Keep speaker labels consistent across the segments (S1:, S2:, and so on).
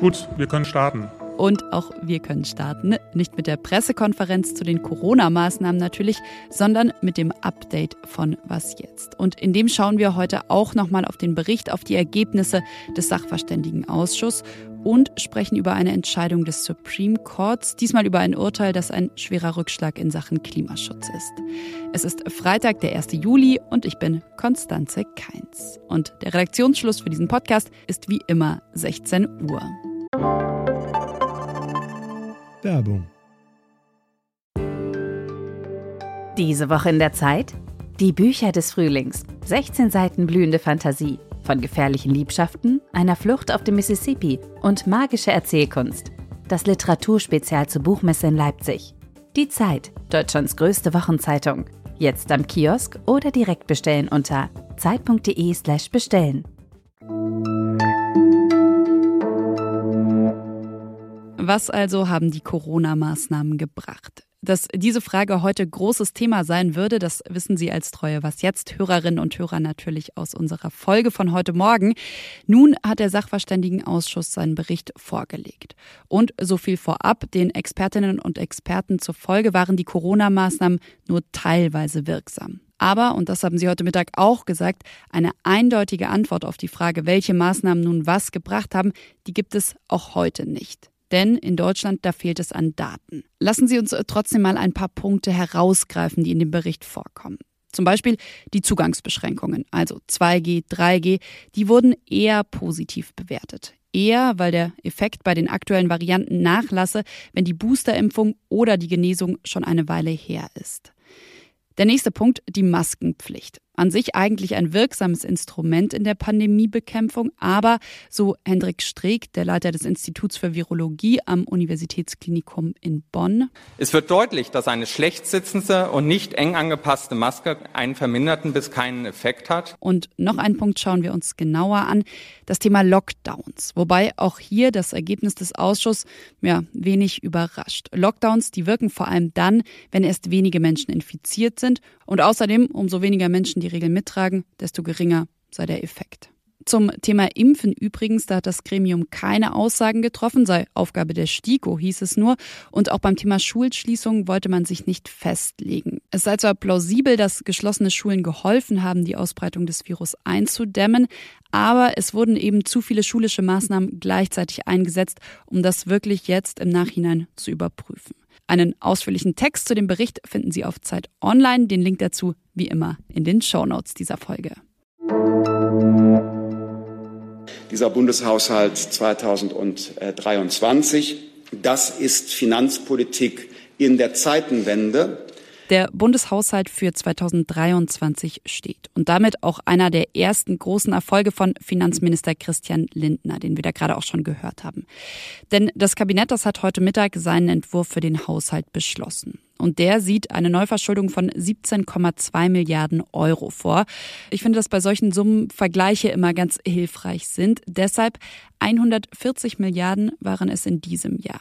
S1: Gut, wir können starten.
S2: Und auch wir können starten. Nicht mit der Pressekonferenz zu den Corona-Maßnahmen natürlich, sondern mit dem Update von Was jetzt. Und in dem schauen wir heute auch nochmal auf den Bericht, auf die Ergebnisse des Sachverständigenausschusses und sprechen über eine Entscheidung des Supreme Courts, diesmal über ein Urteil, das ein schwerer Rückschlag in Sachen Klimaschutz ist. Es ist Freitag, der 1. Juli und ich bin Konstanze Keins. Und der Redaktionsschluss für diesen Podcast ist wie immer 16 Uhr.
S3: Werbung.
S4: Diese Woche in der Zeit? Die Bücher des Frühlings. 16 Seiten blühende Fantasie. Von gefährlichen Liebschaften, einer Flucht auf dem Mississippi und magische Erzählkunst. Das Literaturspezial zur Buchmesse in Leipzig. Die Zeit, Deutschlands größte Wochenzeitung. Jetzt am Kiosk oder direkt bestellen unter zeit.de/slash bestellen.
S2: Was also haben die Corona-Maßnahmen gebracht? Dass diese Frage heute großes Thema sein würde, das wissen Sie als treue Was jetzt Hörerinnen und Hörer natürlich aus unserer Folge von heute Morgen. Nun hat der Sachverständigenausschuss seinen Bericht vorgelegt. Und so viel vorab, den Expertinnen und Experten zur Folge waren die Corona-Maßnahmen nur teilweise wirksam. Aber, und das haben Sie heute Mittag auch gesagt, eine eindeutige Antwort auf die Frage, welche Maßnahmen nun was gebracht haben, die gibt es auch heute nicht. Denn in Deutschland, da fehlt es an Daten. Lassen Sie uns trotzdem mal ein paar Punkte herausgreifen, die in dem Bericht vorkommen. Zum Beispiel die Zugangsbeschränkungen, also 2G, 3G, die wurden eher positiv bewertet. Eher, weil der Effekt bei den aktuellen Varianten nachlasse, wenn die Boosterimpfung oder die Genesung schon eine Weile her ist. Der nächste Punkt, die Maskenpflicht. An sich eigentlich ein wirksames Instrument in der Pandemiebekämpfung, aber so Hendrik Streeck, der Leiter des Instituts für Virologie am Universitätsklinikum in Bonn.
S5: Es wird deutlich, dass eine schlecht sitzende und nicht eng angepasste Maske einen verminderten bis keinen Effekt hat.
S2: Und noch einen Punkt schauen wir uns genauer an, das Thema Lockdowns. Wobei auch hier das Ergebnis des Ausschusses ja, wenig überrascht. Lockdowns, die wirken vor allem dann, wenn erst wenige Menschen infiziert sind und außerdem umso weniger Menschen die Regel mittragen, desto geringer sei der Effekt. Zum Thema Impfen übrigens, da hat das Gremium keine Aussagen getroffen, sei Aufgabe der STIKO, hieß es nur. Und auch beim Thema Schulschließung wollte man sich nicht festlegen. Es sei zwar plausibel, dass geschlossene Schulen geholfen haben, die Ausbreitung des Virus einzudämmen, aber es wurden eben zu viele schulische Maßnahmen gleichzeitig eingesetzt, um das wirklich jetzt im Nachhinein zu überprüfen. Einen ausführlichen Text zu dem Bericht finden Sie auf Zeit Online. Den Link dazu wie immer in den Shownotes dieser Folge.
S6: Dieser Bundeshaushalt 2023, das ist Finanzpolitik in der Zeitenwende
S2: der Bundeshaushalt für 2023 steht. Und damit auch einer der ersten großen Erfolge von Finanzminister Christian Lindner, den wir da gerade auch schon gehört haben. Denn das Kabinett, das hat heute Mittag seinen Entwurf für den Haushalt beschlossen. Und der sieht eine Neuverschuldung von 17,2 Milliarden Euro vor. Ich finde, dass bei solchen Summen Vergleiche immer ganz hilfreich sind. Deshalb 140 Milliarden waren es in diesem Jahr.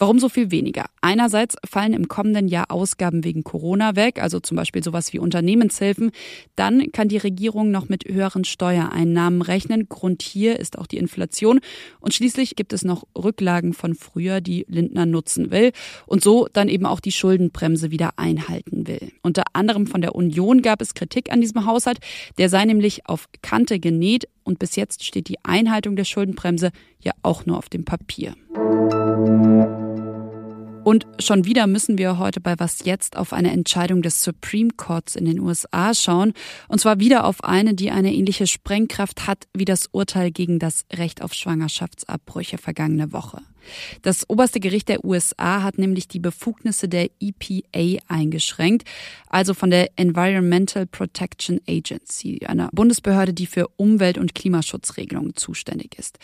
S2: Warum so viel weniger? Einerseits fallen im kommenden Jahr Ausgaben wegen Corona weg, also zum Beispiel sowas wie Unternehmenshilfen. Dann kann die Regierung noch mit höheren Steuereinnahmen rechnen. Grund hier ist auch die Inflation. Und schließlich gibt es noch Rücklagen von früher, die Lindner nutzen will und so dann eben auch die Schuldenbremse wieder einhalten will. Unter anderem von der Union gab es Kritik an diesem Haushalt. Der sei nämlich auf Kante genäht und bis jetzt steht die Einhaltung der Schuldenbremse ja auch nur auf dem Papier. Und schon wieder müssen wir heute bei Was jetzt auf eine Entscheidung des Supreme Courts in den USA schauen. Und zwar wieder auf eine, die eine ähnliche Sprengkraft hat wie das Urteil gegen das Recht auf Schwangerschaftsabbrüche vergangene Woche. Das oberste Gericht der USA hat nämlich die Befugnisse der EPA eingeschränkt, also von der Environmental Protection Agency, einer Bundesbehörde, die für Umwelt- und Klimaschutzregelungen zuständig ist.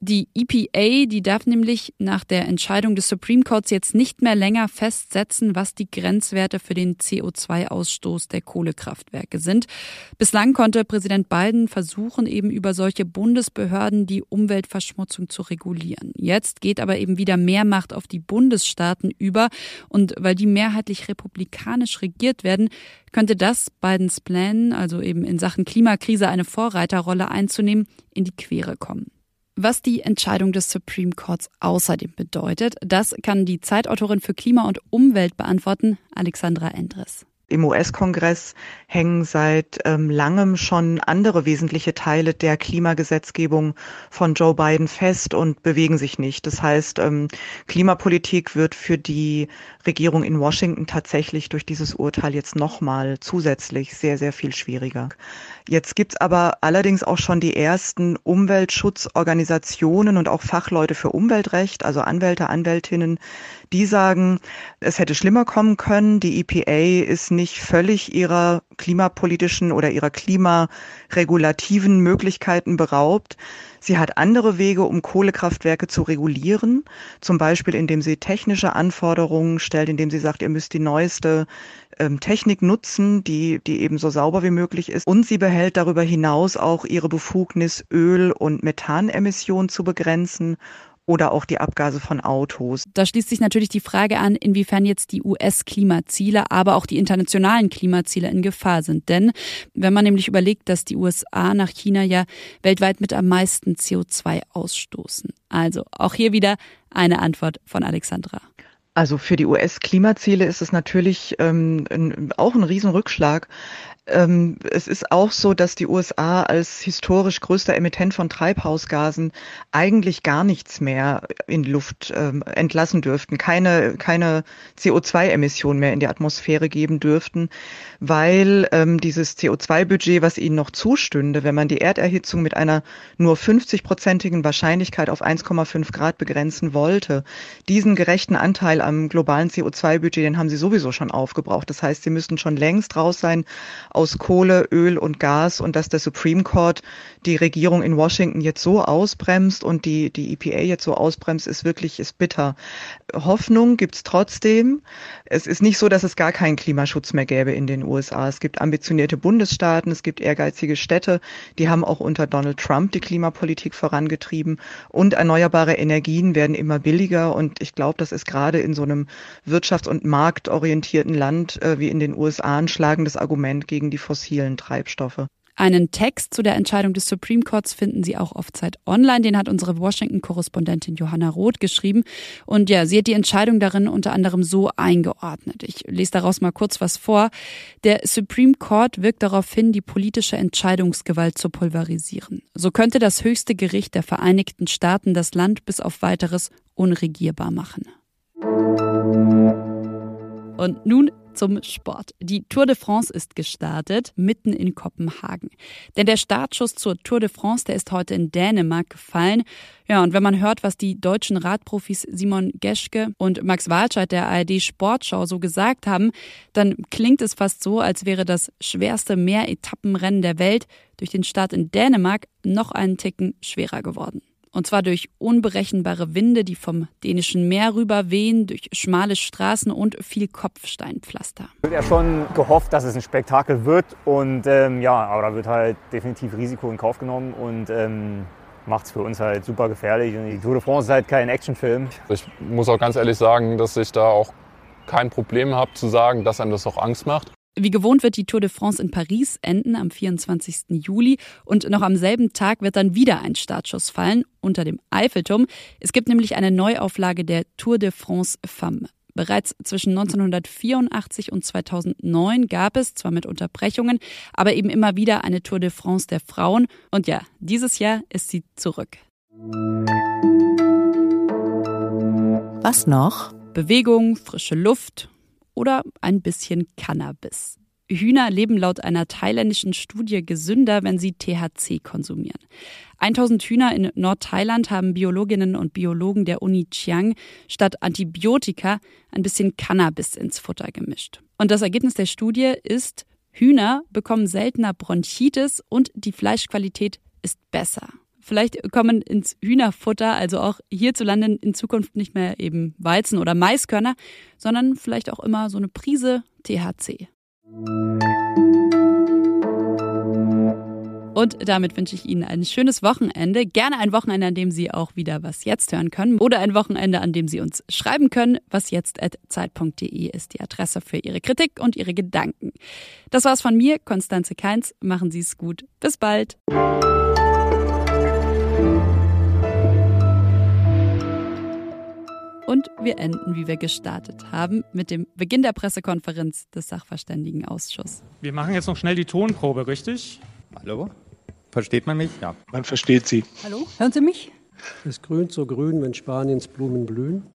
S2: Die EPA, die darf nämlich nach der Entscheidung des Supreme Courts jetzt nicht mehr länger festsetzen, was die Grenzwerte für den CO2-Ausstoß der Kohlekraftwerke sind. Bislang konnte Präsident Biden versuchen, eben über solche Bundesbehörden die Umweltverschmutzung zu regulieren. Jetzt geht aber aber eben wieder mehr Macht auf die Bundesstaaten über. Und weil die mehrheitlich republikanisch regiert werden, könnte das Bidens Plänen, also eben in Sachen Klimakrise eine Vorreiterrolle einzunehmen, in die Quere kommen. Was die Entscheidung des Supreme Courts außerdem bedeutet, das kann die Zeitautorin für Klima und Umwelt beantworten, Alexandra Endres.
S1: Im US-Kongress hängen seit ähm, langem schon andere wesentliche Teile der Klimagesetzgebung von Joe Biden fest und bewegen sich nicht. Das heißt, ähm, Klimapolitik wird für die Regierung in Washington tatsächlich durch dieses Urteil jetzt nochmal zusätzlich sehr, sehr viel schwieriger. Jetzt gibt's aber allerdings auch schon die ersten Umweltschutzorganisationen und auch Fachleute für Umweltrecht, also Anwälte, Anwältinnen, die sagen, es hätte schlimmer kommen können. Die EPA ist nicht völlig ihrer klimapolitischen oder ihrer klimaregulativen Möglichkeiten beraubt. Sie hat andere Wege, um Kohlekraftwerke zu regulieren, zum Beispiel indem sie technische Anforderungen stellt, indem sie sagt, ihr müsst die neueste ähm, Technik nutzen, die, die eben so sauber wie möglich ist. Und sie behält darüber hinaus auch ihre Befugnis, Öl- und Methanemissionen zu begrenzen oder auch die Abgase von Autos.
S2: Da schließt sich natürlich die Frage an, inwiefern jetzt die US-Klimaziele, aber auch die internationalen Klimaziele in Gefahr sind. Denn wenn man nämlich überlegt, dass die USA nach China ja weltweit mit am meisten CO2 ausstoßen. Also auch hier wieder eine Antwort von Alexandra.
S1: Also für die US-Klimaziele ist es natürlich ähm, auch ein Riesenrückschlag. Ähm, es ist auch so, dass die USA als historisch größter Emittent von Treibhausgasen eigentlich gar nichts mehr in Luft ähm, entlassen dürften, keine, keine CO2-Emissionen mehr in die Atmosphäre geben dürften, weil ähm, dieses CO2-Budget, was ihnen noch zustünde, wenn man die Erderhitzung mit einer nur 50-prozentigen Wahrscheinlichkeit auf 1,5 Grad begrenzen wollte, diesen gerechten Anteil am globalen CO2-Budget, den haben sie sowieso schon aufgebraucht. Das heißt, sie müssten schon längst raus sein aus Kohle, Öl und Gas und dass der Supreme Court die Regierung in Washington jetzt so ausbremst und die, die EPA jetzt so ausbremst, ist wirklich ist bitter. Hoffnung gibt's trotzdem. Es ist nicht so, dass es gar keinen Klimaschutz mehr gäbe in den USA. Es gibt ambitionierte Bundesstaaten, es gibt ehrgeizige Städte, die haben auch unter Donald Trump die Klimapolitik vorangetrieben und erneuerbare Energien werden immer billiger und ich glaube, das ist gerade in so einem wirtschafts- und marktorientierten Land äh, wie in den USA ein schlagendes Argument gegen gegen die fossilen Treibstoffe.
S2: Einen Text zu der Entscheidung des Supreme Courts finden Sie auch auf Zeit Online. Den hat unsere Washington-Korrespondentin Johanna Roth geschrieben. Und ja, sie hat die Entscheidung darin unter anderem so eingeordnet. Ich lese daraus mal kurz was vor. Der Supreme Court wirkt darauf hin, die politische Entscheidungsgewalt zu pulverisieren. So könnte das höchste Gericht der Vereinigten Staaten das Land bis auf weiteres unregierbar machen. Und nun zum Sport. Die Tour de France ist gestartet, mitten in Kopenhagen. Denn der Startschuss zur Tour de France, der ist heute in Dänemark gefallen. Ja, und wenn man hört, was die deutschen Radprofis Simon Geschke und Max Walscheid der ARD Sportschau so gesagt haben, dann klingt es fast so, als wäre das schwerste Mehretappenrennen der Welt durch den Start in Dänemark noch einen Ticken schwerer geworden. Und zwar durch unberechenbare Winde, die vom dänischen Meer rüber wehen, durch schmale Straßen und viel Kopfsteinpflaster.
S3: Ich habe ja schon gehofft, dass es ein Spektakel wird. Und ähm, ja, aber da wird halt definitiv Risiko in Kauf genommen. Und ähm, macht es für uns halt super gefährlich. Und die Tour de France ist halt kein Actionfilm.
S7: Ich muss auch ganz ehrlich sagen, dass ich da auch kein Problem habe zu sagen, dass einem das auch Angst macht.
S2: Wie gewohnt wird die Tour de France in Paris enden am 24. Juli und noch am selben Tag wird dann wieder ein Startschuss fallen unter dem Eiffelturm. Es gibt nämlich eine Neuauflage der Tour de France Femme. Bereits zwischen 1984 und 2009 gab es, zwar mit Unterbrechungen, aber eben immer wieder eine Tour de France der Frauen. Und ja, dieses Jahr ist sie zurück.
S4: Was noch?
S2: Bewegung, frische Luft oder ein bisschen Cannabis. Hühner leben laut einer thailändischen Studie gesünder, wenn sie THC konsumieren. 1000 Hühner in Nordthailand haben Biologinnen und Biologen der Uni Chiang statt Antibiotika ein bisschen Cannabis ins Futter gemischt. Und das Ergebnis der Studie ist, Hühner bekommen seltener Bronchitis und die Fleischqualität ist besser. Vielleicht kommen ins Hühnerfutter, also auch hierzulande in Zukunft nicht mehr eben Weizen oder Maiskörner, sondern vielleicht auch immer so eine Prise THC. Und damit wünsche ich Ihnen ein schönes Wochenende. Gerne ein Wochenende, an dem Sie auch wieder was jetzt hören können. Oder ein Wochenende, an dem Sie uns schreiben können. Was jetzt zeit.de ist die Adresse für Ihre Kritik und Ihre Gedanken. Das war's von mir, Konstanze Keins. Machen Sie es gut. Bis bald. Wir enden, wie wir gestartet haben, mit dem Beginn der Pressekonferenz des Sachverständigenausschusses.
S8: Wir machen jetzt noch schnell die Tonprobe, richtig?
S5: Hallo? Versteht man mich? Ja.
S9: Man versteht Sie.
S10: Hallo? Hören Sie mich?
S11: Es grünt so grün, wenn Spaniens Blumen blühen.